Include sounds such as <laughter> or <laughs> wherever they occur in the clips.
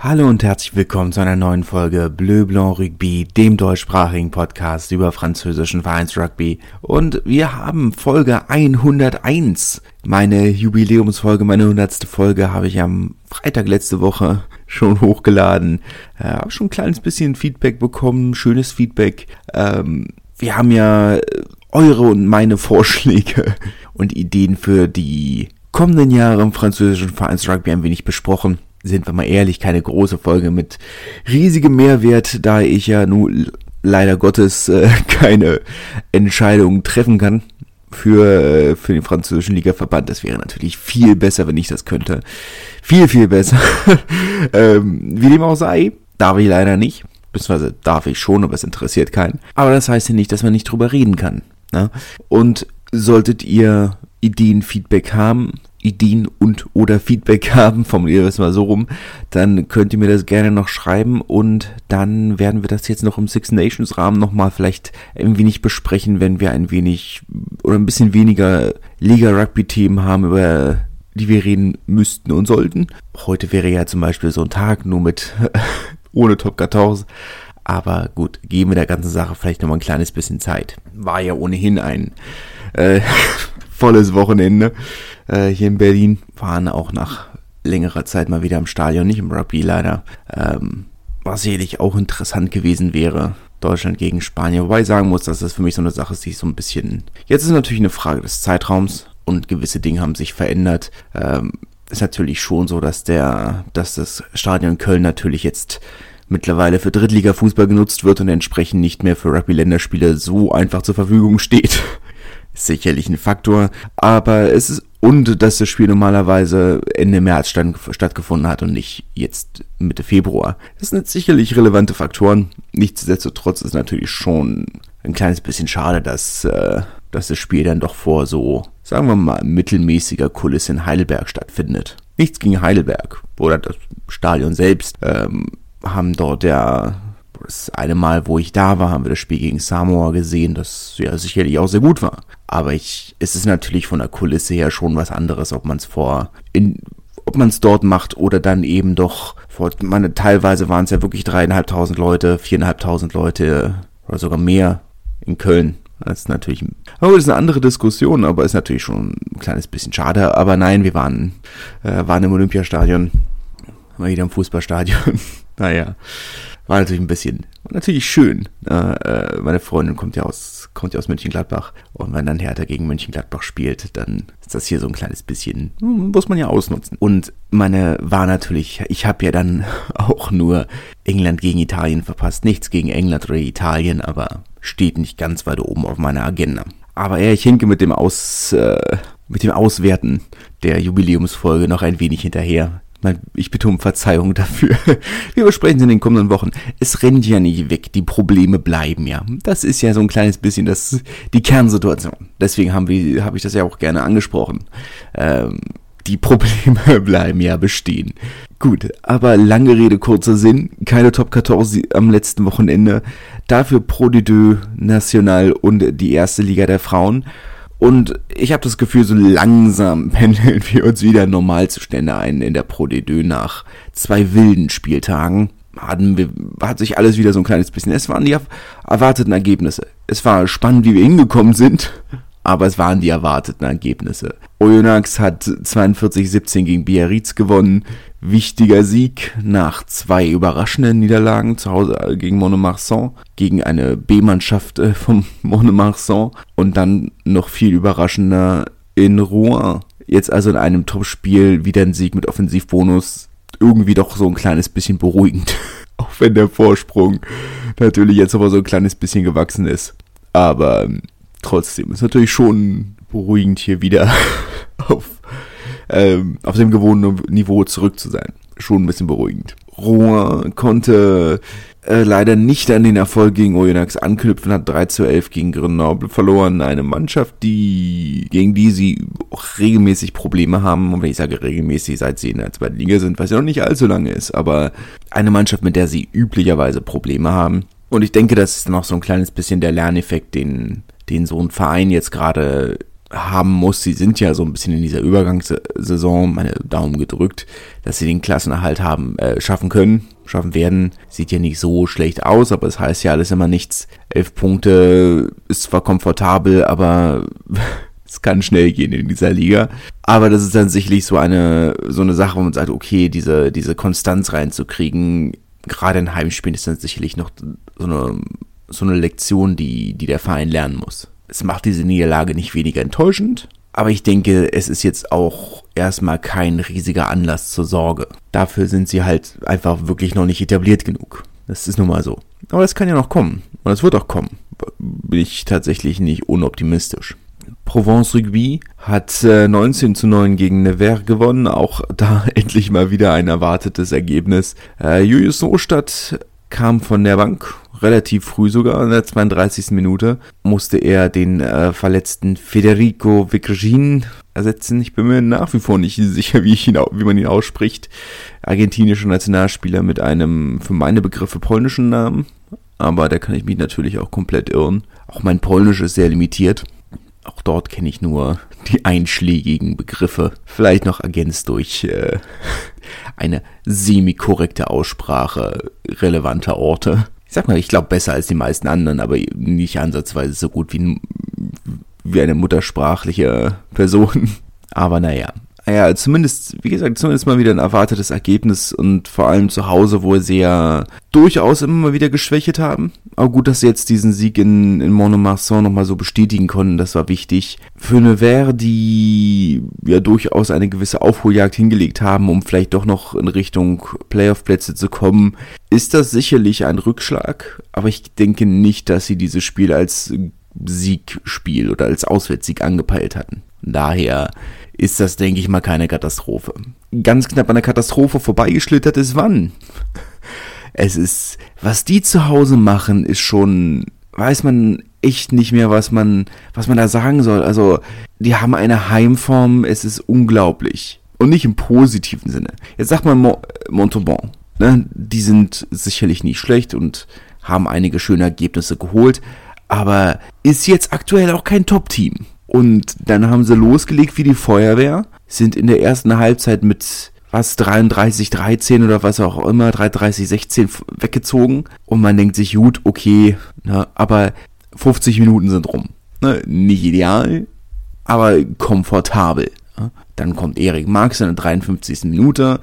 Hallo und herzlich willkommen zu einer neuen Folge Bleu Blanc Rugby, dem deutschsprachigen Podcast über französischen Vereinsrugby. Und wir haben Folge 101. Meine Jubiläumsfolge, meine 100. Folge habe ich am Freitag letzte Woche schon hochgeladen. Äh, habe schon ein kleines bisschen Feedback bekommen, schönes Feedback. Ähm, wir haben ja eure und meine Vorschläge und Ideen für die kommenden Jahre im französischen Vereinsrugby ein wenig besprochen sind wir mal ehrlich, keine große Folge mit riesigem Mehrwert, da ich ja nun leider Gottes äh, <laughs> keine Entscheidung treffen kann für, äh, für den französischen Ligaverband. Das wäre natürlich viel besser, wenn ich das könnte. Viel, viel besser. <laughs> ähm, wie dem auch sei, darf ich leider nicht. Beziehungsweise darf ich schon, aber es interessiert keinen. Aber das heißt ja nicht, dass man nicht drüber reden kann. Ne? Und solltet ihr Ideen, Feedback haben, Ideen und oder Feedback <laughs> haben, formuliere es mal so rum, dann könnt ihr mir das gerne noch schreiben und dann werden wir das jetzt noch im Six Nations Rahmen nochmal vielleicht ein wenig besprechen, wenn wir ein wenig oder ein bisschen weniger Liga Rugby Themen haben, über die wir reden müssten und sollten. Heute wäre ja zum Beispiel so ein Tag nur mit <laughs> ohne Top 14. Aber gut, geben wir der ganzen Sache vielleicht nochmal ein kleines bisschen Zeit. War ja ohnehin ein äh, <laughs> volles Wochenende äh, hier in Berlin. Waren auch nach längerer Zeit mal wieder im Stadion, nicht im Rugby leider. Ähm, was sicherlich auch interessant gewesen wäre. Deutschland gegen Spanien. Wobei ich sagen muss, dass das für mich so eine Sache ist, die so ein bisschen. Jetzt ist natürlich eine Frage des Zeitraums und gewisse Dinge haben sich verändert. Ähm, ist natürlich schon so, dass der, dass das Stadion Köln natürlich jetzt mittlerweile für Drittliga-Fußball genutzt wird und entsprechend nicht mehr für Rugby-Länderspiele so einfach zur Verfügung steht sicherlich ein Faktor, aber es ist und dass das Spiel normalerweise Ende März stand, stattgefunden hat und nicht jetzt Mitte Februar. Das sind sicherlich relevante Faktoren. Nichtsdestotrotz ist natürlich schon ein kleines bisschen schade, dass, äh, dass das Spiel dann doch vor so, sagen wir mal, mittelmäßiger Kulisse in Heidelberg stattfindet. Nichts gegen Heidelberg oder das Stadion selbst ähm, haben dort ja das eine Mal, wo ich da war, haben wir das Spiel gegen Samoa gesehen, das ja sicherlich auch sehr gut war. Aber ich, es ist natürlich von der Kulisse her schon was anderes, ob man es vor, in, ob man es dort macht oder dann eben doch vor, meine, teilweise waren es ja wirklich dreieinhalbtausend Leute, viereinhalbtausend Leute oder sogar mehr in Köln. Das ist natürlich, oh, das ist eine andere Diskussion, aber ist natürlich schon ein kleines bisschen schade. Aber nein, wir waren, äh, waren im Olympiastadion, mal wieder im Fußballstadion. <laughs> naja, war natürlich ein bisschen, natürlich schön. Äh, meine Freundin kommt ja aus, kommt ja aus Mönchengladbach. Und wenn dann Hertha gegen Mönchengladbach spielt, dann ist das hier so ein kleines bisschen, hm, muss man ja ausnutzen. Und meine war natürlich, ich habe ja dann <laughs> auch nur England gegen Italien verpasst. Nichts gegen England oder Italien, aber steht nicht ganz weit oben auf meiner Agenda. Aber ja, ich hinke mit dem Aus, äh, mit dem Auswerten der Jubiläumsfolge noch ein wenig hinterher ich bitte um Verzeihung dafür. <laughs> Wir besprechen es in den kommenden Wochen. Es rennt ja nicht weg. Die Probleme bleiben ja. Das ist ja so ein kleines bisschen das, die Kernsituation. Deswegen haben wir, habe ich das ja auch gerne angesprochen. Ähm, die Probleme <laughs> bleiben ja bestehen. Gut, aber lange Rede, kurzer Sinn. Keine Top 14 am letzten Wochenende. Dafür Pro de Deux National und die erste Liga der Frauen. Und ich habe das Gefühl, so langsam <laughs> pendeln wir uns wieder Normalzustände ein in der Pro D2 nach zwei wilden Spieltagen. Hatten wir, hat sich alles wieder so ein kleines bisschen. Es waren die erwarteten Ergebnisse. Es war spannend, wie wir hingekommen sind aber es waren die erwarteten Ergebnisse. Oyonnax hat 42-17 gegen Biarritz gewonnen. Wichtiger Sieg nach zwei überraschenden Niederlagen zu Hause gegen Monomarsan, gegen eine B-Mannschaft äh, vom <laughs> Monomarsan und dann noch viel überraschender in Rouen. Jetzt also in einem Topspiel wieder ein Sieg mit Offensivbonus. Irgendwie doch so ein kleines bisschen beruhigend. <laughs> Auch wenn der Vorsprung natürlich jetzt aber so ein kleines bisschen gewachsen ist. Aber ähm, trotzdem ist natürlich schon beruhigend hier wieder <laughs> auf, ähm, auf dem gewohnten Niveau zurück zu sein. Schon ein bisschen beruhigend. Rouen konnte äh, leider nicht an den Erfolg gegen Oyonnax anknüpfen, hat 3 zu 11 gegen Grenoble verloren. Eine Mannschaft, die, gegen die sie auch regelmäßig Probleme haben. Und wenn ich sage regelmäßig, seit sie in der zweiten Liga sind, was ja noch nicht allzu lange ist, aber eine Mannschaft, mit der sie üblicherweise Probleme haben. Und ich denke, das ist noch so ein kleines bisschen der Lerneffekt, den den so ein Verein jetzt gerade haben muss. Sie sind ja so ein bisschen in dieser Übergangssaison, meine Daumen gedrückt, dass sie den Klassenerhalt haben, äh, schaffen können, schaffen werden. Sieht ja nicht so schlecht aus, aber es heißt ja alles immer nichts. Elf Punkte ist zwar komfortabel, aber <laughs> es kann schnell gehen in dieser Liga. Aber das ist dann sicherlich so eine, so eine Sache, wo man sagt, okay, diese, diese Konstanz reinzukriegen, gerade in Heimspielen ist dann sicherlich noch so eine, so eine Lektion, die, die der Verein lernen muss. Es macht diese Niederlage nicht weniger enttäuschend, aber ich denke, es ist jetzt auch erstmal kein riesiger Anlass zur Sorge. Dafür sind sie halt einfach wirklich noch nicht etabliert genug. Das ist nun mal so. Aber das kann ja noch kommen. Und es wird auch kommen. Bin ich tatsächlich nicht unoptimistisch. Provence Rugby hat äh, 19 zu 9 gegen Nevers gewonnen. Auch da <laughs> endlich mal wieder ein erwartetes Ergebnis. Äh, Julius Nostadt kam von der Bank relativ früh sogar, in der 32. Minute, musste er den äh, verletzten Federico Vicrigin ersetzen. Ich bin mir nach wie vor nicht sicher, wie, ihn, wie man ihn ausspricht. Argentinischer Nationalspieler mit einem für meine Begriffe polnischen Namen. Aber da kann ich mich natürlich auch komplett irren. Auch mein Polnisch ist sehr limitiert. Auch dort kenne ich nur die einschlägigen Begriffe. Vielleicht noch ergänzt durch äh, <laughs> eine semi-korrekte Aussprache relevanter Orte ich sag mal, ich glaube besser als die meisten anderen, aber nicht ansatzweise so gut wie, wie eine muttersprachliche Person. <laughs> Aber naja, ja, zumindest, wie gesagt, zumindest mal wieder ein erwartetes Ergebnis und vor allem zu Hause, wo sie ja durchaus immer mal wieder geschwächt haben. Aber gut, dass sie jetzt diesen Sieg in, in Monomarsan nochmal so bestätigen konnten, das war wichtig. Für Wehr, die ja durchaus eine gewisse Aufholjagd hingelegt haben, um vielleicht doch noch in Richtung Playoff-Plätze zu kommen, ist das sicherlich ein Rückschlag. Aber ich denke nicht, dass sie dieses Spiel als Siegspiel oder als Auswärtssieg angepeilt hatten. Daher ist das, denke ich mal, keine Katastrophe. Ganz knapp an der Katastrophe vorbeigeschlittert ist wann? Es ist, was die zu Hause machen, ist schon, weiß man echt nicht mehr, was man, was man da sagen soll. Also, die haben eine Heimform, es ist unglaublich. Und nicht im positiven Sinne. Jetzt sagt man Mo Montauban, ne? Die sind sicherlich nicht schlecht und haben einige schöne Ergebnisse geholt, aber ist jetzt aktuell auch kein Top-Team. Und dann haben sie losgelegt wie die Feuerwehr, sind in der ersten Halbzeit mit was 33, 13 oder was auch immer, 33, 16 weggezogen. Und man denkt sich, gut, okay, ne, aber 50 Minuten sind rum. Ne, nicht ideal, aber komfortabel. Dann kommt Erik Marx in der 53. Minute,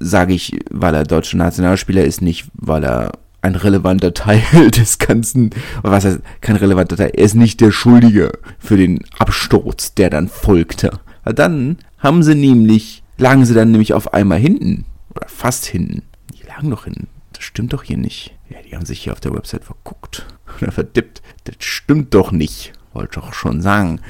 sage ich, weil er deutscher Nationalspieler ist, nicht weil er ein relevanter Teil <laughs> des Ganzen, was heißt kein relevanter Teil, er ist nicht der Schuldige für den Absturz, der dann folgte. Dann haben sie nämlich, lagen sie dann nämlich auf einmal hinten, oder fast hinten. Die lagen doch hinten. Das stimmt doch hier nicht. Ja, die haben sich hier auf der Website verguckt <laughs> oder verdippt. Das stimmt doch nicht. Wollte doch schon sagen.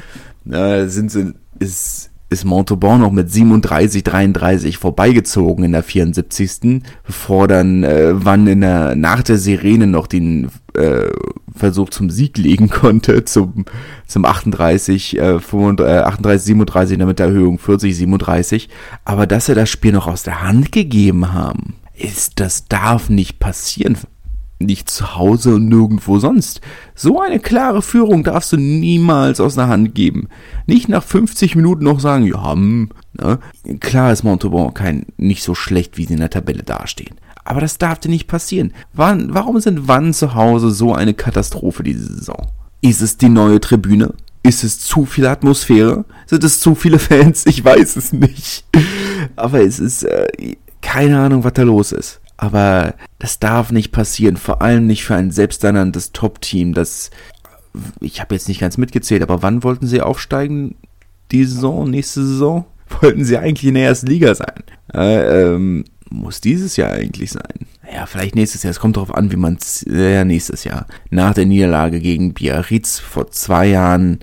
Da sind sie, ist, ist Montauban noch mit 37, 33 vorbeigezogen in der 74. Bevor dann äh, Wann in der, nach der Sirene noch den äh, Versuch zum Sieg legen <laughs> konnte, zum, zum 38, äh, 35, äh, 38, 37, damit der Erhöhung 40, 37. Aber dass sie das Spiel noch aus der Hand gegeben haben, ist, das darf nicht passieren nicht zu Hause und nirgendwo sonst. So eine klare Führung darfst du niemals aus der Hand geben. Nicht nach 50 Minuten noch sagen, ja, hm, ne? klar ist Montauban kein, nicht so schlecht, wie sie in der Tabelle dastehen. Aber das darf dir nicht passieren. Wann, warum sind wann zu Hause so eine Katastrophe diese Saison? Ist es die neue Tribüne? Ist es zu viel Atmosphäre? Sind es zu viele Fans? Ich weiß es nicht. Aber es ist äh, keine Ahnung, was da los ist. Aber das darf nicht passieren, vor allem nicht für ein selbsternanntes Top-Team, das ich habe jetzt nicht ganz mitgezählt, aber wann wollten sie aufsteigen? Die Saison, nächste Saison? <laughs> Wollten sie eigentlich in der ersten Liga sein? Äh, ähm, muss dieses Jahr eigentlich sein. Ja, vielleicht nächstes Jahr. Es kommt darauf an, wie man es. Ja, nächstes Jahr. Nach der Niederlage gegen Biarritz vor zwei Jahren,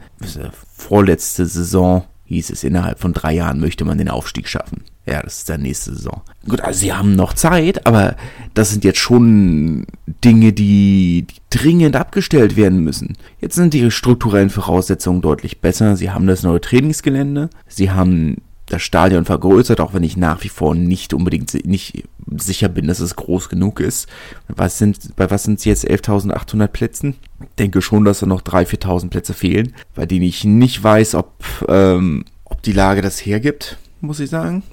vorletzte Saison, hieß es, innerhalb von drei Jahren möchte man den Aufstieg schaffen. Ja, das ist dann nächste Saison. Gut, also sie haben noch Zeit, aber das sind jetzt schon Dinge, die, die dringend abgestellt werden müssen. Jetzt sind die strukturellen Voraussetzungen deutlich besser. Sie haben das neue Trainingsgelände. Sie haben das Stadion vergrößert, auch wenn ich nach wie vor nicht unbedingt nicht sicher bin, dass es groß genug ist. Was sind, bei was sind es jetzt 11.800 Plätzen? Denke schon, dass da noch 3.000, 4.000 Plätze fehlen, bei denen ich nicht weiß, ob, ähm, ob die Lage das hergibt, muss ich sagen.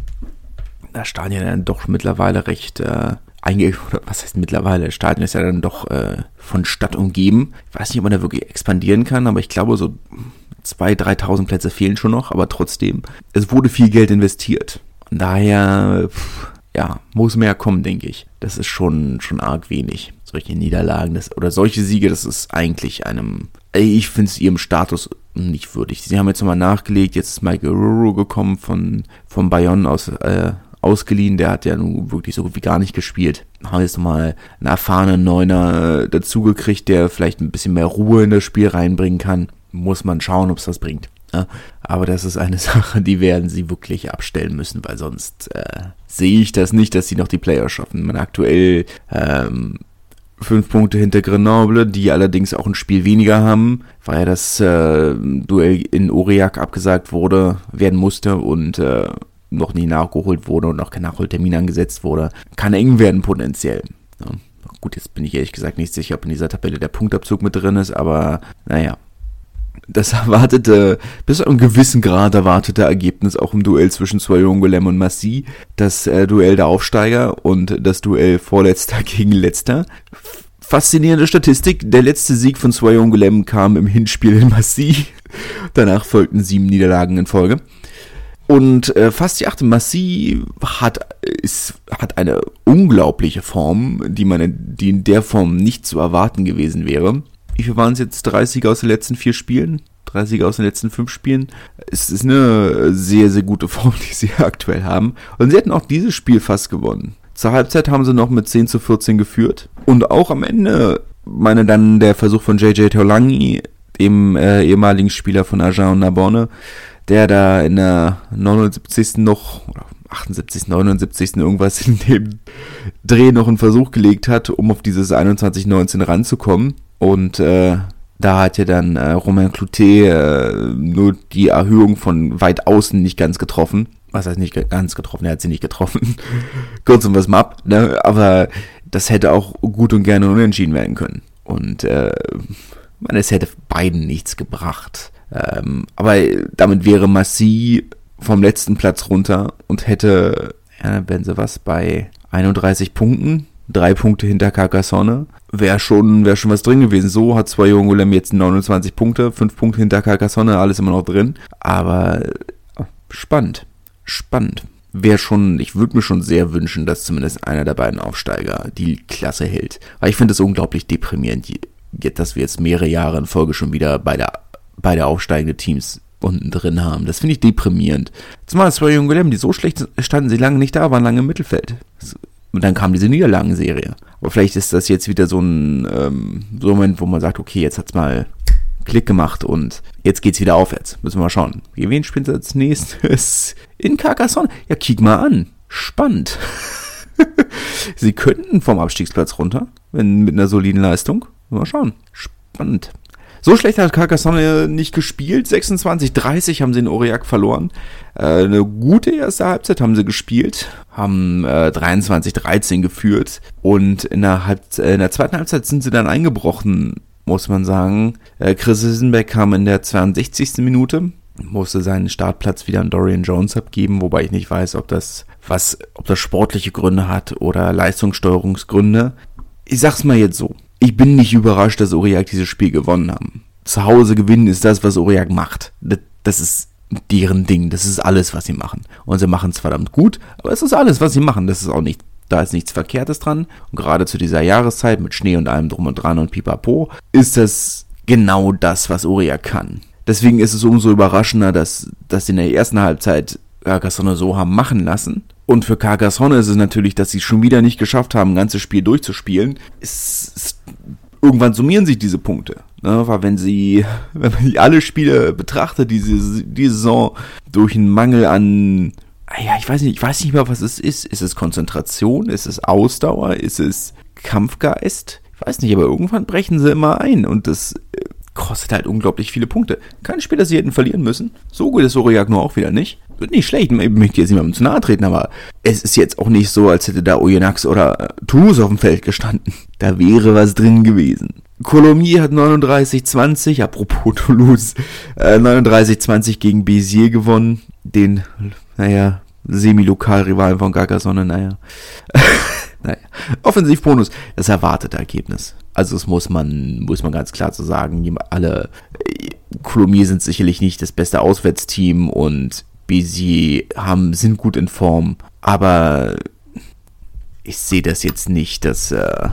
Das Stadion dann doch mittlerweile recht äh, einge <laughs> oder was heißt mittlerweile, das Stadion ist ja dann doch äh, von Stadt umgeben. Ich weiß nicht, ob man da wirklich expandieren kann, aber ich glaube, so 2.000, 3.000 Plätze fehlen schon noch, aber trotzdem, es wurde viel Geld investiert. Daher, pff, ja, muss mehr kommen, denke ich. Das ist schon, schon arg wenig. Solche Niederlagen das, oder solche Siege, das ist eigentlich einem, ich finde es ihrem Status nicht würdig. Sie haben jetzt nochmal nachgelegt, jetzt ist Michael Ruru gekommen von, von Bayonne aus, äh, ausgeliehen, der hat ja nun wirklich so wie gar nicht gespielt. Haben jetzt nochmal einen erfahrenen Neuner dazugekriegt, der vielleicht ein bisschen mehr Ruhe in das Spiel reinbringen kann. Muss man schauen, ob es das bringt. Ja, aber das ist eine <laughs> Sache, die werden sie wirklich abstellen müssen, weil sonst äh, sehe ich das nicht, dass sie noch die Player schaffen. Man aktuell ähm, fünf Punkte hinter Grenoble, die allerdings auch ein Spiel weniger haben, weil ja das äh, Duell in Aurillac abgesagt wurde, werden musste und äh, noch nie nachgeholt wurde und noch kein Nachholtermin angesetzt wurde, kann eng werden potenziell. Ja. Gut, jetzt bin ich ehrlich gesagt nicht sicher, ob in dieser Tabelle der Punktabzug mit drin ist, aber naja. Das <laughs> erwartete, bis zu einem gewissen Grad erwartete Ergebnis auch im Duell zwischen Soyongolem und Massi, das äh, Duell der Aufsteiger und das Duell Vorletzter <laughs> gegen Letzter. Faszinierende Statistik, der letzte Sieg von Soyongolem kam im Hinspiel in Massi. Danach folgten sieben Niederlagen in Folge. Und äh, fast die achte Massi hat, ist, hat eine unglaubliche Form, die man die in der Form nicht zu erwarten gewesen wäre. Wie viel waren es jetzt? 30 aus den letzten vier Spielen? 30 aus den letzten fünf Spielen. Es ist eine sehr, sehr gute <laughs> Form, die sie aktuell haben. Und sie hätten auch dieses Spiel fast gewonnen. Zur Halbzeit haben sie noch mit 10 zu 14 geführt. Und auch am Ende, meine dann der Versuch von JJ Tolangi, dem äh, ehemaligen Spieler von Agen und Narbonne, der da in der 79. noch, oder 78., 79. irgendwas in dem Dreh noch einen Versuch gelegt hat, um auf dieses 21-19 ranzukommen. Und äh, da hat ja dann äh, Romain Cloutet äh, nur die Erhöhung von weit außen nicht ganz getroffen. Was heißt nicht ganz getroffen? Er hat sie nicht getroffen. <laughs> Kurz und was ab. Ne? Aber das hätte auch gut und gerne unentschieden werden können. Und äh, man, es hätte beiden nichts gebracht. Ähm, aber damit wäre Massi vom letzten Platz runter und hätte, ja, wenn sie was, bei 31 Punkten, drei Punkte hinter Carcassonne, wäre schon, wäre schon was drin gewesen. So hat zwei Jungulem jetzt 29 Punkte, fünf Punkte hinter Carcassonne, alles immer noch drin. Aber oh, spannend, spannend. Wäre schon, ich würde mir schon sehr wünschen, dass zumindest einer der beiden Aufsteiger die Klasse hält. Weil ich finde es unglaublich deprimierend, dass wir jetzt mehrere Jahre in Folge schon wieder bei der beide aufsteigende Teams unten drin haben. Das finde ich deprimierend. Zumal zwei junge Lämmen, die so schlecht standen sie lange nicht da, waren lange im Mittelfeld. Und dann kam diese Niederlagenserie. Aber vielleicht ist das jetzt wieder so ein, ähm, so Moment, wo man sagt, okay, jetzt hat's mal Klick gemacht und jetzt geht's wieder aufwärts. Müssen wir mal schauen. Gegen wen spielt als nächstes? In Carcassonne? Ja, kick mal an. Spannend. <laughs> sie könnten vom Abstiegsplatz runter, wenn mit einer soliden Leistung. Mal schauen. Spannend. So schlecht hat Carcassonne nicht gespielt. 26-30 haben sie in Aurillac verloren. Äh, eine gute erste Halbzeit haben sie gespielt, haben äh, 23-13 geführt und in der, Halb äh, in der zweiten Halbzeit sind sie dann eingebrochen, muss man sagen. Äh, Chris Isenbeck kam in der 62. Minute, musste seinen Startplatz wieder an Dorian Jones abgeben, wobei ich nicht weiß, ob das was, ob das sportliche Gründe hat oder Leistungssteuerungsgründe. Ich sag's mal jetzt so ich bin nicht überrascht, dass Aurillac dieses Spiel gewonnen haben. Zu Hause gewinnen ist das, was Aurillac macht. Das, ist deren Ding. Das ist alles, was sie machen. Und sie machen es verdammt gut, aber es ist alles, was sie machen. Das ist auch nicht, da ist nichts Verkehrtes dran. Und gerade zu dieser Jahreszeit mit Schnee und allem drum und dran und pipapo ist das genau das, was Aurillac kann. Deswegen ist es umso überraschender, dass, dass sie in der ersten Halbzeit Carcassonne so haben machen lassen. Und für Carcassonne ist es natürlich, dass sie es schon wieder nicht geschafft haben, ein ganzes Spiel durchzuspielen. Es, es, irgendwann summieren sich diese Punkte. Ne? Weil wenn sie, <laughs> wenn man alle Spiele betrachtet, diese, diese Saison durch einen Mangel an ah ja, ich weiß nicht, ich weiß nicht mehr, was es ist. Ist es Konzentration? Ist es Ausdauer? Ist es Kampfgeist? Ich weiß nicht, aber irgendwann brechen sie immer ein und das kostet halt unglaublich viele Punkte. Kein Spiel, das sie hätten verlieren müssen. So gut ist Aurillac nur auch wieder nicht. nicht schlecht, ich möchte jetzt niemandem zu nahe treten, aber es ist jetzt auch nicht so, als hätte da Oyonnax oder Toulouse auf dem Feld gestanden. Da wäre was drin gewesen. Colomiers hat 39-20, apropos Toulouse, äh, 39-20 gegen Béziers gewonnen. Den, naja, Semi-Lokalrivalen von Carcassonne, naja. <laughs> naja. Offensivbonus, das erwartete Ergebnis. Also das muss man, muss man ganz klar so sagen. Alle, Colomiers sind sicherlich nicht das beste Auswärtsteam und Béziers haben, sind gut in Form. Aber ich sehe das jetzt nicht, dass, äh,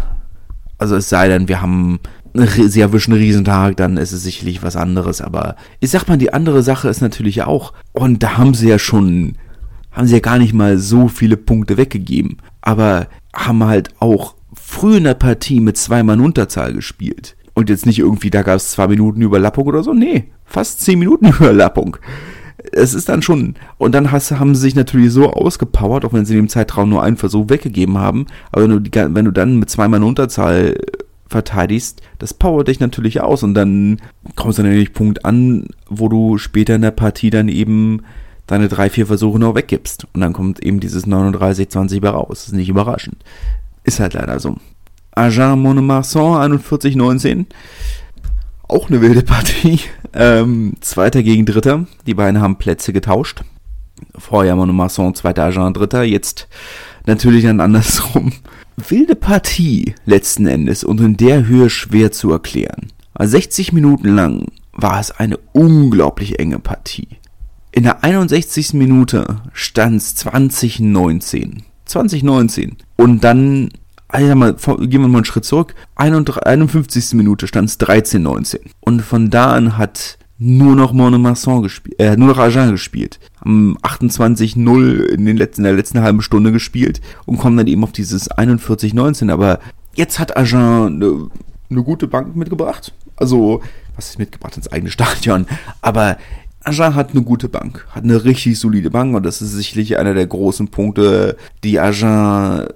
also es sei denn, wir haben sie erwischen einen Riesentag, dann ist es sicherlich was anderes. Aber ich sag mal, die andere Sache ist natürlich auch, und da haben sie ja schon, haben sie ja gar nicht mal so viele Punkte weggegeben, aber haben halt auch früh in der Partie mit zwei Mann Unterzahl gespielt. Und jetzt nicht irgendwie, da gab es zwei Minuten Überlappung oder so. Nee, fast zehn Minuten <laughs> Überlappung. Es ist dann schon, und dann hast, haben sie sich natürlich so ausgepowert, auch wenn sie in dem Zeitraum nur einen Versuch weggegeben haben. Aber wenn du, wenn du dann mit zwei Mann Unterzahl verteidigst, das powert dich natürlich aus und dann kommst du an den Punkt an, wo du später in der Partie dann eben deine drei, vier Versuche noch weggibst. Und dann kommt eben dieses 39-20 bei raus. Das ist nicht überraschend. Ist halt leider so. Agen Monomarsan 41-19. Auch eine wilde Partie. Ähm, Zweiter gegen Dritter. Die beiden haben Plätze getauscht. Vorher Monomarsan, zweiter Agen, Dritter. Jetzt natürlich dann andersrum wilde Partie letzten Endes und in der Höhe schwer zu erklären. 60 Minuten lang war es eine unglaublich enge Partie. In der 61. Minute stand es 2019. 2019. Und dann, also mal, gehen wir mal einen Schritt zurück. 51. Minute stand es 13-19. Und von da an hat nur noch Monomasson gespielt, äh, nur noch Agen gespielt. Haben 28-0 in in der letzten halben Stunde gespielt und kommen dann eben auf dieses 41-19. Aber jetzt hat Agen eine, eine gute Bank mitgebracht. Also, was ist mitgebracht ins eigene Stadion? Aber Agen hat eine gute Bank, hat eine richtig solide Bank und das ist sicherlich einer der großen Punkte, die Agen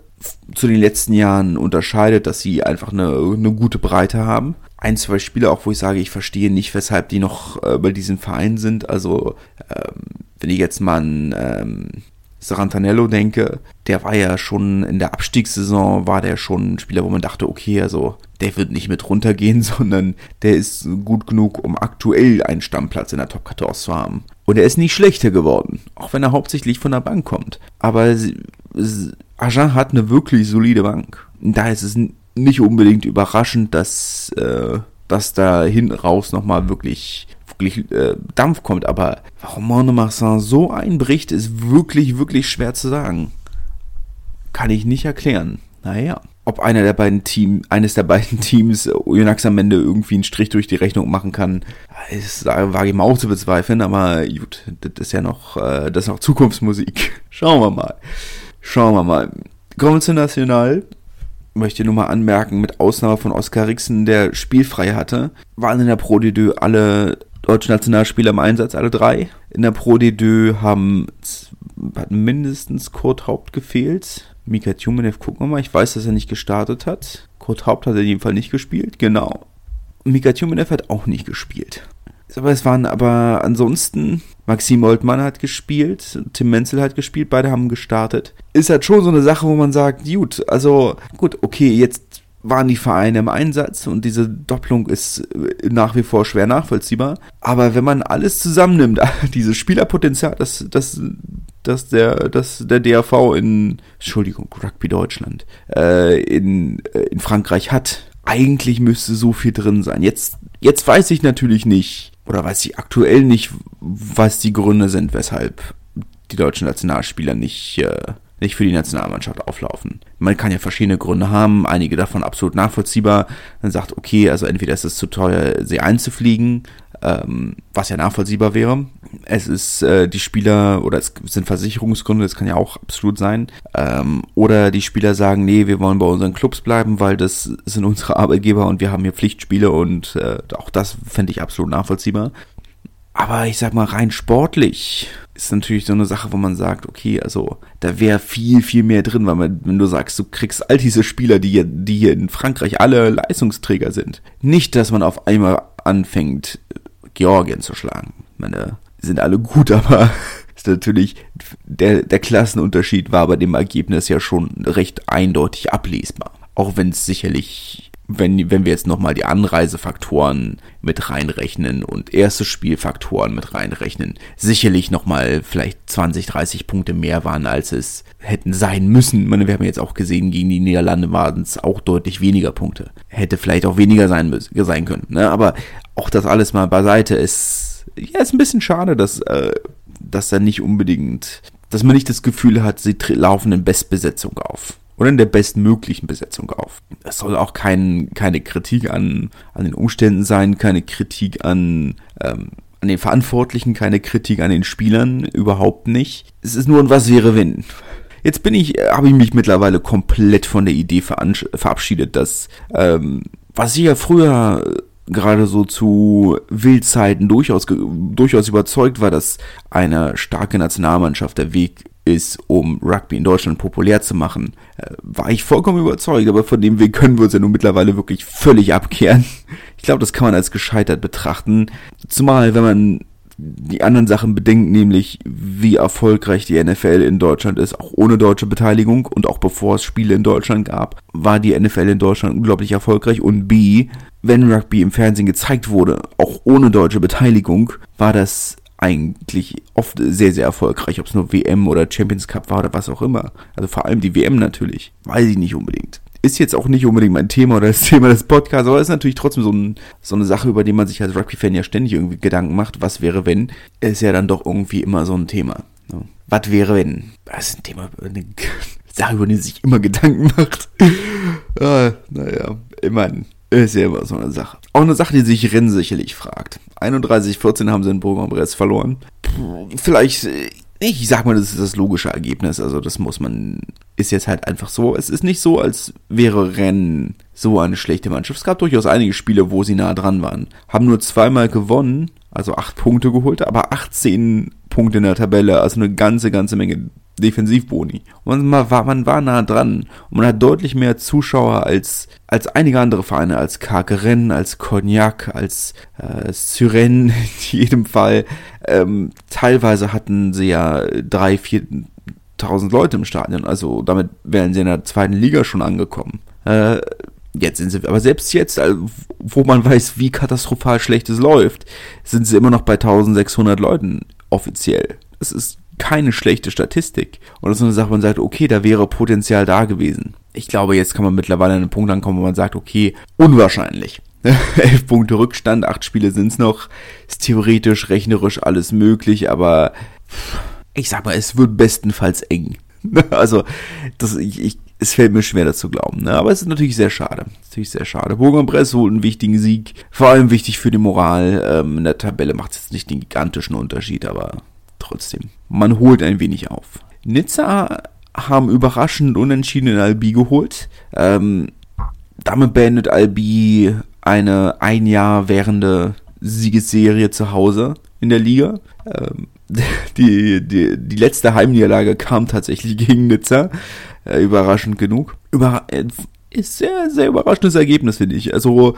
zu den letzten Jahren unterscheidet, dass sie einfach eine, eine gute Breite haben ein, zwei Spiele auch, wo ich sage, ich verstehe nicht, weshalb die noch äh, bei diesem Verein sind. Also, ähm, wenn ich jetzt mal an ähm, Sarantanello denke, der war ja schon in der Abstiegssaison, war der schon ein Spieler, wo man dachte, okay, also der wird nicht mit runtergehen, <laughs> sondern der ist gut genug, um aktuell einen Stammplatz in der Top 14 zu haben. Und er ist nicht schlechter geworden, auch wenn er hauptsächlich von der Bank kommt. Aber Agen hat eine wirklich solide Bank. Da ist es nicht unbedingt überraschend, dass, äh, dass da hinten raus nochmal wirklich, wirklich äh, Dampf kommt. Aber warum Monomarsan so einbricht, ist wirklich, wirklich schwer zu sagen. Kann ich nicht erklären. Naja. Ob einer der beiden Team, eines der beiden <laughs> Teams Oyonnax am Ende irgendwie einen Strich durch die Rechnung machen kann, ist, wage ich mal auch zu bezweifeln, aber gut, das ist ja noch, äh, das ist noch Zukunftsmusik. <laughs> Schauen wir mal. Schauen wir mal. Kommen zu National möchte nur mal anmerken, mit Ausnahme von Oskar Rixen, der spielfrei hatte, waren in der Pro D2 alle deutschen Nationalspieler im Einsatz, alle drei. In der Pro D2 haben hat mindestens Kurt Haupt gefehlt. Mika Tjumenev, gucken wir mal. Ich weiß, dass er nicht gestartet hat. Kurt Haupt hat in jedem Fall nicht gespielt, genau. Mika Tjumenev hat auch nicht gespielt. Aber es waren aber ansonsten, Maxim Oldmann hat gespielt, Tim Menzel hat gespielt, beide haben gestartet. Ist halt schon so eine Sache, wo man sagt, gut, also gut, okay, jetzt waren die Vereine im Einsatz und diese Doppelung ist nach wie vor schwer nachvollziehbar. Aber wenn man alles zusammennimmt, <laughs> dieses Spielerpotenzial, das, das, das der, das der DAV in, Entschuldigung, Rugby Deutschland, äh, in, äh, in Frankreich hat, eigentlich müsste so viel drin sein. Jetzt, jetzt weiß ich natürlich nicht, oder weiß ich aktuell nicht, was die Gründe sind, weshalb die deutschen Nationalspieler nicht, äh, nicht für die Nationalmannschaft auflaufen. Man kann ja verschiedene Gründe haben, einige davon absolut nachvollziehbar. Man sagt, okay, also entweder ist es zu teuer, sie einzufliegen, ähm, was ja nachvollziehbar wäre. Es ist äh, die Spieler oder es sind Versicherungsgründe, das kann ja auch absolut sein. Ähm, oder die Spieler sagen, nee, wir wollen bei unseren Clubs bleiben, weil das sind unsere Arbeitgeber und wir haben hier Pflichtspiele und äh, auch das fände ich absolut nachvollziehbar. Aber ich sag mal, rein sportlich ist natürlich so eine Sache, wo man sagt, okay, also da wäre viel, viel mehr drin, weil man, wenn du sagst, du kriegst all diese Spieler, die hier, die hier in Frankreich alle Leistungsträger sind. Nicht, dass man auf einmal anfängt, Georgien zu schlagen. Ich meine, sind alle gut, <laughs> aber ist natürlich, der, der Klassenunterschied war bei dem Ergebnis ja schon recht eindeutig ablesbar. Auch wenn es sicherlich wenn, wenn wir jetzt nochmal die Anreisefaktoren mit reinrechnen und erste Spielfaktoren mit reinrechnen, sicherlich nochmal vielleicht 20, 30 Punkte mehr waren, als es hätten sein müssen. Ich meine, wir haben jetzt auch gesehen, gegen die Niederlande waren es auch deutlich weniger Punkte. Hätte vielleicht auch weniger sein, müssen, sein können. Ne? Aber auch das alles mal beiseite ist, ja, ist ein bisschen schade, dass, äh, dass da nicht unbedingt, dass man nicht das Gefühl hat, sie laufen in Bestbesetzung auf oder in der bestmöglichen Besetzung auf. Es soll auch kein, keine Kritik an, an den Umständen sein, keine Kritik an, ähm, an den Verantwortlichen, keine Kritik an den Spielern, überhaupt nicht. Es ist nur ein Was wäre wenn. Jetzt bin ich, habe ich mich mittlerweile komplett von der Idee verabschiedet, dass ähm, was ich ja früher gerade so zu Wildzeiten durchaus, durchaus überzeugt war, dass eine starke Nationalmannschaft der Weg ist, um Rugby in Deutschland populär zu machen, äh, war ich vollkommen überzeugt, aber von dem Weg können wir uns ja nun mittlerweile wirklich völlig abkehren. Ich glaube, das kann man als gescheitert betrachten, zumal wenn man die anderen Sachen bedenkt, nämlich wie erfolgreich die NFL in Deutschland ist, auch ohne deutsche Beteiligung und auch bevor es Spiele in Deutschland gab, war die NFL in Deutschland unglaublich erfolgreich und B, wenn Rugby im Fernsehen gezeigt wurde, auch ohne deutsche Beteiligung, war das eigentlich oft sehr, sehr erfolgreich, ob es nur WM oder Champions Cup war oder was auch immer. Also vor allem die WM natürlich. Weiß ich nicht unbedingt. Ist jetzt auch nicht unbedingt mein Thema oder das <laughs> Thema des Podcasts, aber ist natürlich trotzdem so, ein, so eine Sache, über die man sich als Rugby-Fan ja ständig irgendwie Gedanken macht. Was wäre, wenn? Ist ja dann doch irgendwie immer so ein Thema. Ne? Was wäre, wenn? Das ist ein Thema, eine <laughs> Sache, über die man sich immer Gedanken macht. <laughs> ah, naja, immerhin. Ist ja immer so eine Sache. Auch eine Sache, die sich Renn sicherlich fragt. 31-14 haben sie in Bourg-en-Bresse verloren. Vielleicht, ich sag mal, das ist das logische Ergebnis. Also das muss man, ist jetzt halt einfach so. Es ist nicht so, als wäre Rennes so eine schlechte Mannschaft. Es gab durchaus einige Spiele, wo sie nah dran waren. Haben nur zweimal gewonnen, also acht Punkte geholt, aber 18 Punkte in der Tabelle, also eine ganze, ganze Menge Defensivboni. Und man war, man war nah dran. Und man hat deutlich mehr Zuschauer als, als einige andere Vereine, als Carqueren, als Cognac, als äh, Syren <laughs> in jedem Fall. Ähm, teilweise hatten sie ja drei, vier tausend Leute im Stadion. Also damit wären sie in der zweiten Liga schon angekommen. Äh, Jetzt sind sie, aber selbst jetzt, also, wo man weiß, wie katastrophal schlecht es läuft, sind sie immer noch bei 1600 Leuten offiziell. Das ist keine schlechte Statistik. Und das ist eine Sache, wo man sagt, okay, da wäre Potenzial da gewesen. Ich glaube, jetzt kann man mittlerweile an einen Punkt ankommen, wo man sagt, okay, unwahrscheinlich. <laughs> Elf Punkte Rückstand, acht Spiele sind's noch. Ist theoretisch, rechnerisch alles möglich, aber ich sag mal, es wird bestenfalls eng. <laughs> also, das, ich, ich, es fällt mir schwer dazu glauben, ne? aber es ist natürlich sehr schade. Natürlich sehr schade. Bourg-en-Bresse holt einen wichtigen Sieg, vor allem wichtig für die Moral. Ähm, in der Tabelle macht es jetzt nicht den gigantischen Unterschied, aber trotzdem. Man holt ein wenig auf. Nizza haben überraschend unentschieden in Albi geholt. Ähm, damit beendet Albi eine ein Jahr währende Siegesserie zu Hause in der Liga. Ähm, <laughs> die, die, die letzte Heimniederlage kam tatsächlich gegen Nizza. Äh, überraschend genug. Über, äh, ist sehr, sehr überraschendes Ergebnis, finde ich. Also,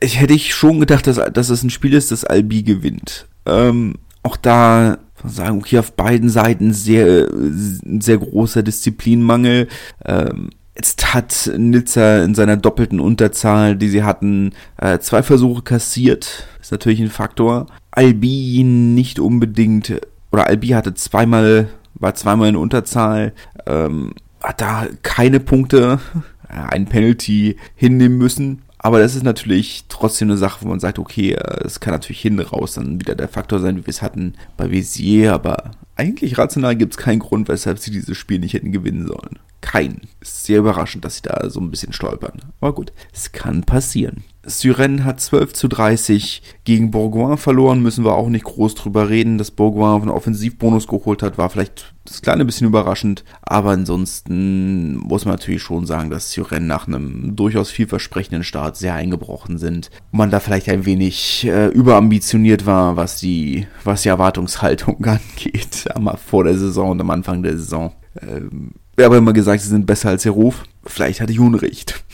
ich hätte ich schon gedacht, dass, dass es ein Spiel ist, das Albi gewinnt. Ähm, auch da sagen, okay, auf beiden Seiten sehr, sehr großer Disziplinmangel. Ähm, Jetzt hat Nizza in seiner doppelten Unterzahl, die sie hatten, äh, zwei Versuche kassiert. Ist natürlich ein Faktor. Albi nicht unbedingt, oder Albi hatte zweimal, war zweimal in Unterzahl, ähm, hat da keine Punkte, äh, ein Penalty hinnehmen müssen. Aber das ist natürlich trotzdem eine Sache, wo man sagt, okay, äh, es kann natürlich hin raus dann wieder der Faktor sein, wie wir es hatten bei Visier, aber eigentlich rational gibt es keinen Grund, weshalb sie dieses Spiel nicht hätten gewinnen sollen. Kein. Ist sehr überraschend, dass sie da so ein bisschen stolpern. Aber gut, es kann passieren. Syren hat 12 zu 30 gegen Bourgoin verloren, müssen wir auch nicht groß drüber reden. Dass Bourgoin einen Offensivbonus geholt hat, war vielleicht das kleine bisschen überraschend. Aber ansonsten muss man natürlich schon sagen, dass Syren nach einem durchaus vielversprechenden Start sehr eingebrochen sind. Und man da vielleicht ein wenig äh, überambitioniert war, was die, was die Erwartungshaltung <laughs> angeht. Einmal vor der Saison und am Anfang der Saison. Ähm, wir haben immer gesagt, sie sind besser als ihr Ruf. Vielleicht hatte ich Unrecht.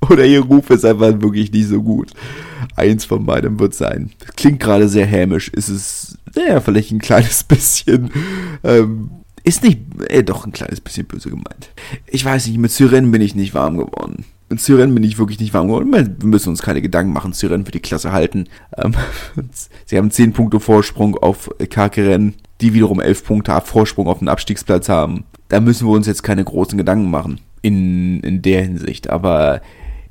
<laughs> oder ihr Ruf ist einfach wirklich nicht so gut. Eins von beidem wird sein. klingt gerade sehr hämisch. Ist es, naja, vielleicht ein kleines <laughs> bisschen, ähm, ist nicht, äh, doch ein kleines bisschen böse gemeint. Ich weiß nicht, mit Syren bin ich nicht warm geworden. Mit Syren bin ich wirklich nicht warm geworden. Wir müssen uns keine Gedanken machen, Syren für die Klasse halten. Ähm, <laughs> sie haben 10 Punkte Vorsprung auf Karkeren, die wiederum 11 Punkte Vorsprung auf den Abstiegsplatz haben. Da müssen wir uns jetzt keine großen Gedanken machen. In, in der Hinsicht. Aber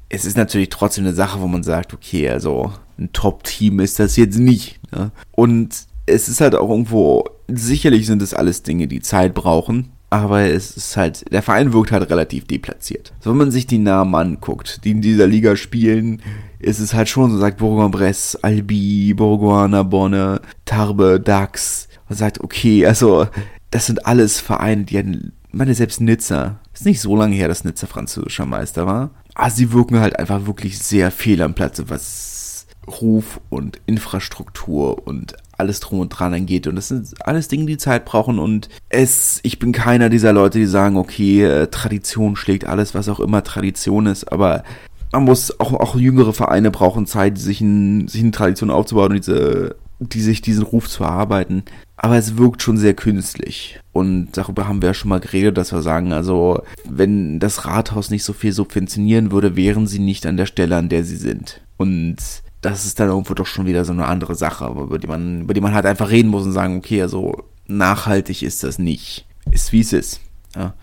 es ist natürlich trotzdem eine Sache, wo man sagt, okay, also ein Top-Team ist das jetzt nicht. Ne? Und es ist halt auch irgendwo, sicherlich sind es alles Dinge, die Zeit brauchen, aber es ist halt, der Verein wirkt halt relativ deplatziert. So, wenn man sich die Namen anguckt, die in dieser Liga spielen, ist es halt schon so, sagt Bourg-en-Bresse, Albi, Bourgoin, Bonne, Tarbe, Dax. Man sagt, okay, also, das sind alles Vereine, die hatten, meine, selbst Nizza, ist nicht so lange her, dass Nizza französischer Meister war. Aber sie wirken halt einfach wirklich sehr fehl am Platze, was Ruf und Infrastruktur und alles drum und dran angeht. Und das sind alles Dinge, die Zeit brauchen. Und es, ich bin keiner dieser Leute, die sagen, okay, äh, Tradition schlägt alles, was auch immer Tradition ist. Aber man muss auch, auch jüngere Vereine brauchen Zeit, sich, in, sich eine Tradition aufzubauen und diese, die sich diesen Ruf zu erarbeiten. Aber es wirkt schon sehr künstlich. Und darüber haben wir ja schon mal geredet, dass wir sagen, also, wenn das Rathaus nicht so viel subventionieren würde, wären sie nicht an der Stelle, an der sie sind. Und das ist dann irgendwo doch schon wieder so eine andere Sache, über die man, über die man halt einfach reden muss und sagen, okay, also nachhaltig ist das nicht. Ist wie es ist. Ja.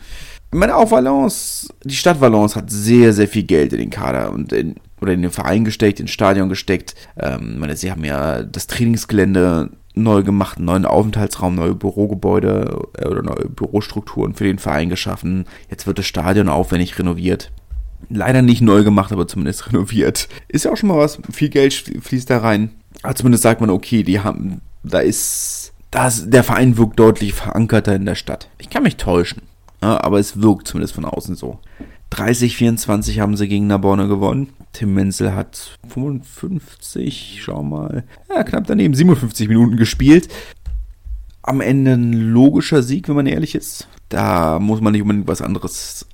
Ich meine, auch Valence, die Stadt Valence hat sehr, sehr viel Geld in den Kader und in, oder in den Verein gesteckt, ins Stadion gesteckt. Ähm, meine, sie haben ja das Trainingsgelände neu gemacht, einen neuen Aufenthaltsraum, neue Bürogebäude äh, oder neue Bürostrukturen für den Verein geschaffen. Jetzt wird das Stadion aufwendig renoviert leider nicht neu gemacht, aber zumindest <laughs> renoviert. Ist ja auch schon mal was. Viel Geld fließt da rein. Aber zumindest sagt man, okay, die haben, da ist, das, der Verein wirkt deutlich verankerter in der Stadt. Ich kann mich täuschen. Aber es wirkt zumindest von außen so. 30-24 haben sie gegen Naborne gewonnen. Tim Menzel hat 55, schau mal, ja, knapp daneben, 57 Minuten gespielt. Am Ende ein logischer Sieg, wenn man ehrlich ist. Da muss man nicht unbedingt was anderes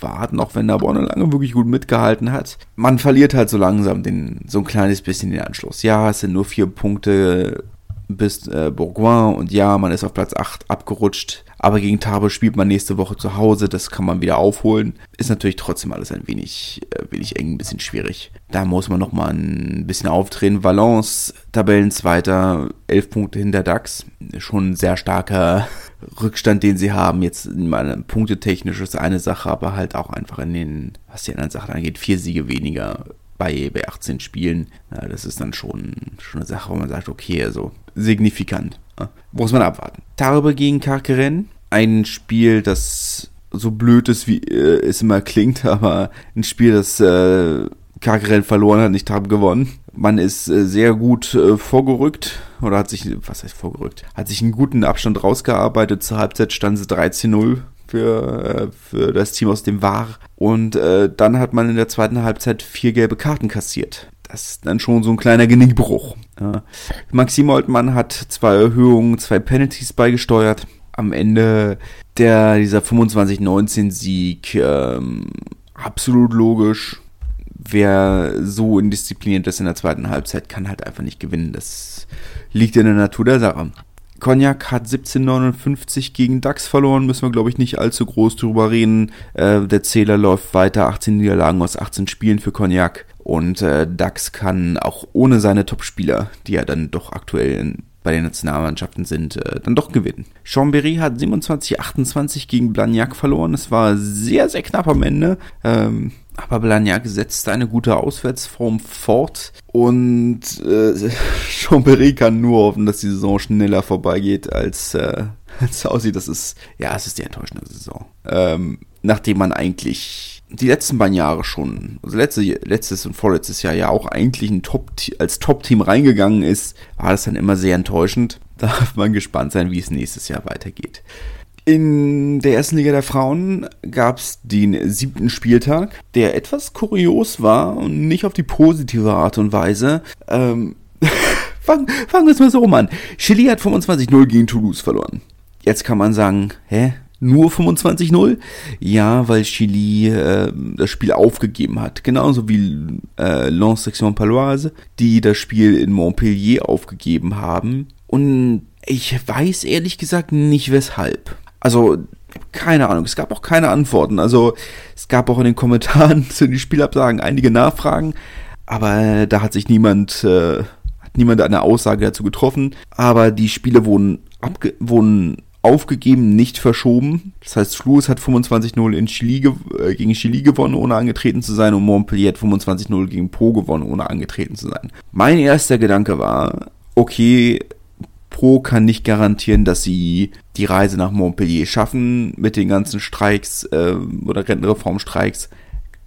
warten, auch wenn der Bonne lange wirklich gut mitgehalten hat. Man verliert halt so langsam den, so ein kleines bisschen den Anschluss. Ja, es sind nur vier Punkte bis äh, Bourgoin und ja, man ist auf Platz 8 abgerutscht. Aber gegen Tarbes spielt man nächste Woche zu Hause, das kann man wieder aufholen. Ist natürlich trotzdem alles ein wenig, äh, wenig eng, ein bisschen schwierig. Da muss man nochmal ein bisschen aufdrehen. Valence, Tabellenzweiter, 11 Punkte hinter DAX. Schon ein sehr starker <laughs> Rückstand, den sie haben. Jetzt meine, punktetechnisch ist eine Sache, aber halt auch einfach in den, was die anderen Sachen angeht, vier Siege weniger bei, bei 18 Spielen. Ja, das ist dann schon, schon eine Sache, wo man sagt, okay, also signifikant. Muss man abwarten. Tarbe gegen Karkeren. Ein Spiel, das so blöd ist, wie äh, es immer klingt, <laughs> aber ein Spiel, das äh, Karkeren verloren hat, nicht Tarbe gewonnen. Man ist äh, sehr gut äh, vorgerückt oder hat sich, was heißt vorgerückt, hat sich einen guten Abstand rausgearbeitet. Zur Halbzeit stand sie 13-0 für, äh, für das Team aus dem War. Und äh, dann hat man in der zweiten Halbzeit vier gelbe Karten kassiert. Das ist dann schon so ein kleiner Genickbruch. Ja. Maxim Oltmann hat zwei Erhöhungen, zwei Penalties beigesteuert. Am Ende der, dieser 25-19-Sieg ähm, absolut logisch wer so indiszipliniert ist in der zweiten Halbzeit, kann halt einfach nicht gewinnen. Das liegt in der Natur der Sache. Cognac hat 1759 gegen DAX verloren, müssen wir glaube ich nicht allzu groß drüber reden. Äh, der Zähler läuft weiter, 18 Niederlagen aus 18 Spielen für Cognac. Und äh, DAX kann auch ohne seine Topspieler, die ja dann doch aktuell bei den Nationalmannschaften sind, äh, dann doch gewinnen. Chambéry hat 27-28 gegen Blagnac verloren. Es war sehr, sehr knapp am Ende. Ähm, aber Blagnac setzt eine gute Auswärtsform fort und äh, <laughs> Chambéry kann nur hoffen, dass die Saison schneller vorbeigeht, als äh, es aussieht. Das ist, ja, es ist die enttäuschende Saison. Ähm, nachdem man eigentlich die letzten beiden Jahre schon, also letzte, letztes und vorletztes Jahr ja auch eigentlich ein Top, als Top-Team reingegangen ist, war das dann immer sehr enttäuschend. <laughs> Da darf man gespannt sein, wie es nächstes Jahr weitergeht. In der ersten Liga der Frauen gab es den siebten Spieltag, der etwas kurios war und nicht auf die positive Art und Weise. Ähm, <laughs> fangen, fangen wir es mal so rum an. Chili hat 25-0 gegen Toulouse verloren. Jetzt kann man sagen, hä? Nur 25-0? Ja, weil Chili äh, das Spiel aufgegeben hat. Genauso wie äh, Lens Section Paloise, die das Spiel in Montpellier aufgegeben haben. Und ich weiß ehrlich gesagt nicht weshalb. Also, keine Ahnung, es gab auch keine Antworten. Also, es gab auch in den Kommentaren <laughs> zu den Spielabsagen einige Nachfragen, aber äh, da hat sich niemand, äh, hat niemand eine Aussage dazu getroffen. Aber die Spiele wurden, abge wurden aufgegeben, nicht verschoben. Das heißt, Schluss hat 25-0 in Chili äh, gegen Chili gewonnen, ohne angetreten zu sein, und Montpellier hat 25-0 gegen Po gewonnen, ohne angetreten zu sein. Mein erster Gedanke war, okay, Pro kann nicht garantieren, dass sie die Reise nach Montpellier schaffen mit den ganzen Streiks äh, oder Rentenreformstreiks.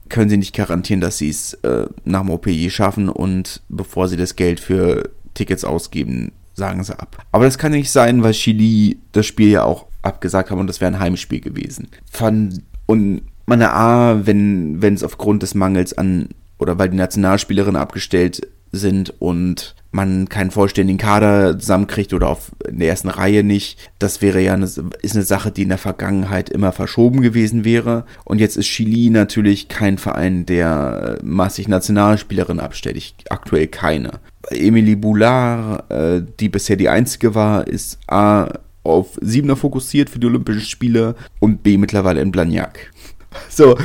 Können sie nicht garantieren, dass sie es äh, nach Montpellier schaffen und bevor sie das Geld für Tickets ausgeben, sagen sie ab. Aber das kann nicht sein, weil Chili das Spiel ja auch abgesagt haben und das wäre ein Heimspiel gewesen. Von, und meine A, wenn wenn es aufgrund des Mangels an oder weil die Nationalspielerinnen abgestellt sind und man keinen vollständigen Kader zusammenkriegt oder auf in der ersten Reihe nicht. Das wäre ja eine, ist eine Sache, die in der Vergangenheit immer verschoben gewesen wäre. Und jetzt ist Chili natürlich kein Verein, der massig Nationalspielerinnen abstellt. Ich, aktuell keine. Emilie Boulard, äh, die bisher die einzige war, ist A auf Siebener fokussiert für die Olympischen Spiele und B mittlerweile in Blagnac. <laughs> So,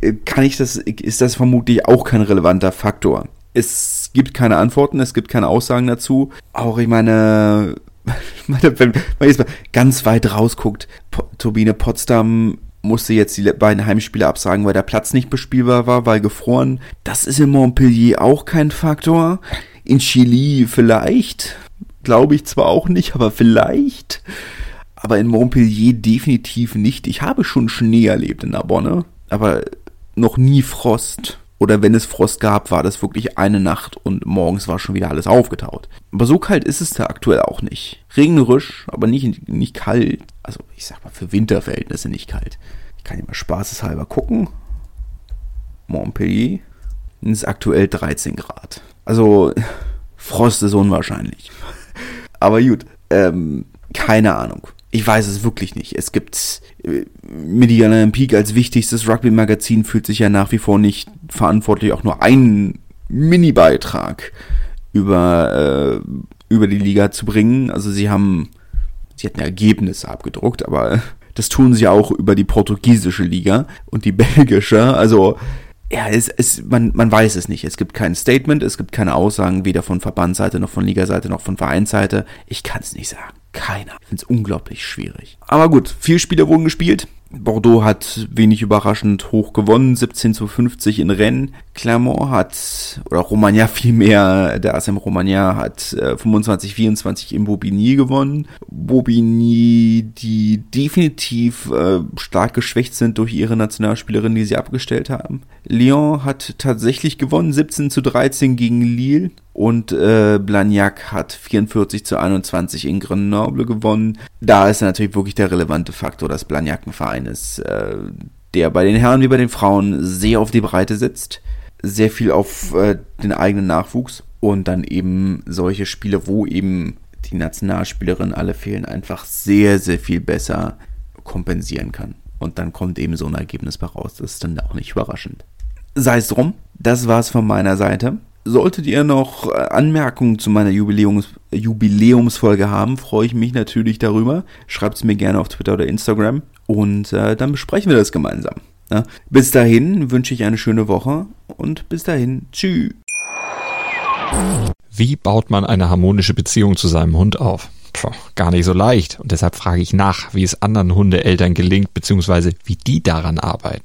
äh, kann ich das, ist das vermutlich auch kein relevanter Faktor. Es gibt keine Antworten, es gibt keine Aussagen dazu. Auch ich meine, <laughs> wenn man jetzt mal ganz weit rausguckt, Turbine Potsdam musste jetzt die beiden Heimspiele absagen, weil der Platz nicht bespielbar war, weil gefroren. Das ist in Montpellier auch kein Faktor. In Chili vielleicht. Glaube ich zwar auch nicht, aber vielleicht. Aber in Montpellier definitiv nicht. Ich habe schon Schnee erlebt in Narbonne, aber noch nie Frost oder wenn es Frost gab, war das wirklich eine Nacht und morgens war schon wieder alles aufgetaut. Aber so kalt ist es da aktuell auch nicht. Regnerisch, aber nicht, nicht kalt. Also ich sag mal für Winterverhältnisse nicht kalt. Ich kann ja mal spaßeshalber gucken. Montpellier ist aktuell 13 Grad. Also Frost ist unwahrscheinlich. <laughs> Aber gut, ähm, keine Ahnung. Ich weiß es wirklich nicht. Es gibt äh, Midi Olympique als wichtigstes Rugby-Magazin fühlt sich ja nach wie vor nicht verantwortlich, auch nur einen Mini-Beitrag über, äh, über die Liga zu bringen. Also sie haben, sie hatten Ergebnisse abgedruckt, aber <laughs> das tun sie auch über die portugiesische Liga und die belgische. Also ja, es, es, man, man weiß es nicht. Es gibt kein Statement, es gibt keine Aussagen, weder von Verbandsseite noch von Ligaseite noch von Vereinsseite. Ich kann es nicht sagen. Keiner. Ich finde es unglaublich schwierig. Aber gut, vier Spiele wurden gespielt. Bordeaux hat wenig überraschend hoch gewonnen, 17 zu 50 in Rennes. Clermont hat, oder Romagna <laughs> vielmehr, der ASM Romagna hat äh, 25-24 in Bobigny gewonnen. Bobigny, die definitiv äh, stark geschwächt sind durch ihre Nationalspielerin, die sie abgestellt haben. Lyon hat tatsächlich gewonnen, 17 zu 13 gegen Lille und äh, Blagnac hat 44 zu 21 in Grenoble gewonnen. Da ist natürlich wirklich der relevante Faktor, dass Blagnac ein Verein ist, äh, der bei den Herren wie bei den Frauen sehr auf die Breite sitzt, sehr viel auf äh, den eigenen Nachwuchs und dann eben solche Spiele, wo eben die Nationalspielerinnen alle fehlen, einfach sehr, sehr viel besser kompensieren kann. Und dann kommt eben so ein Ergebnis bei raus. Das ist dann auch nicht überraschend. Sei es drum, das war's von meiner Seite. Solltet ihr noch äh, Anmerkungen zu meiner Jubiläums Jubiläumsfolge haben, freue ich mich natürlich darüber. Schreibt es mir gerne auf Twitter oder Instagram und äh, dann besprechen wir das gemeinsam. Ja? Bis dahin wünsche ich eine schöne Woche und bis dahin, tschüss. Wie baut man eine harmonische Beziehung zu seinem Hund auf? Puh, gar nicht so leicht. Und deshalb frage ich nach, wie es anderen Hundeeltern gelingt, beziehungsweise wie die daran arbeiten.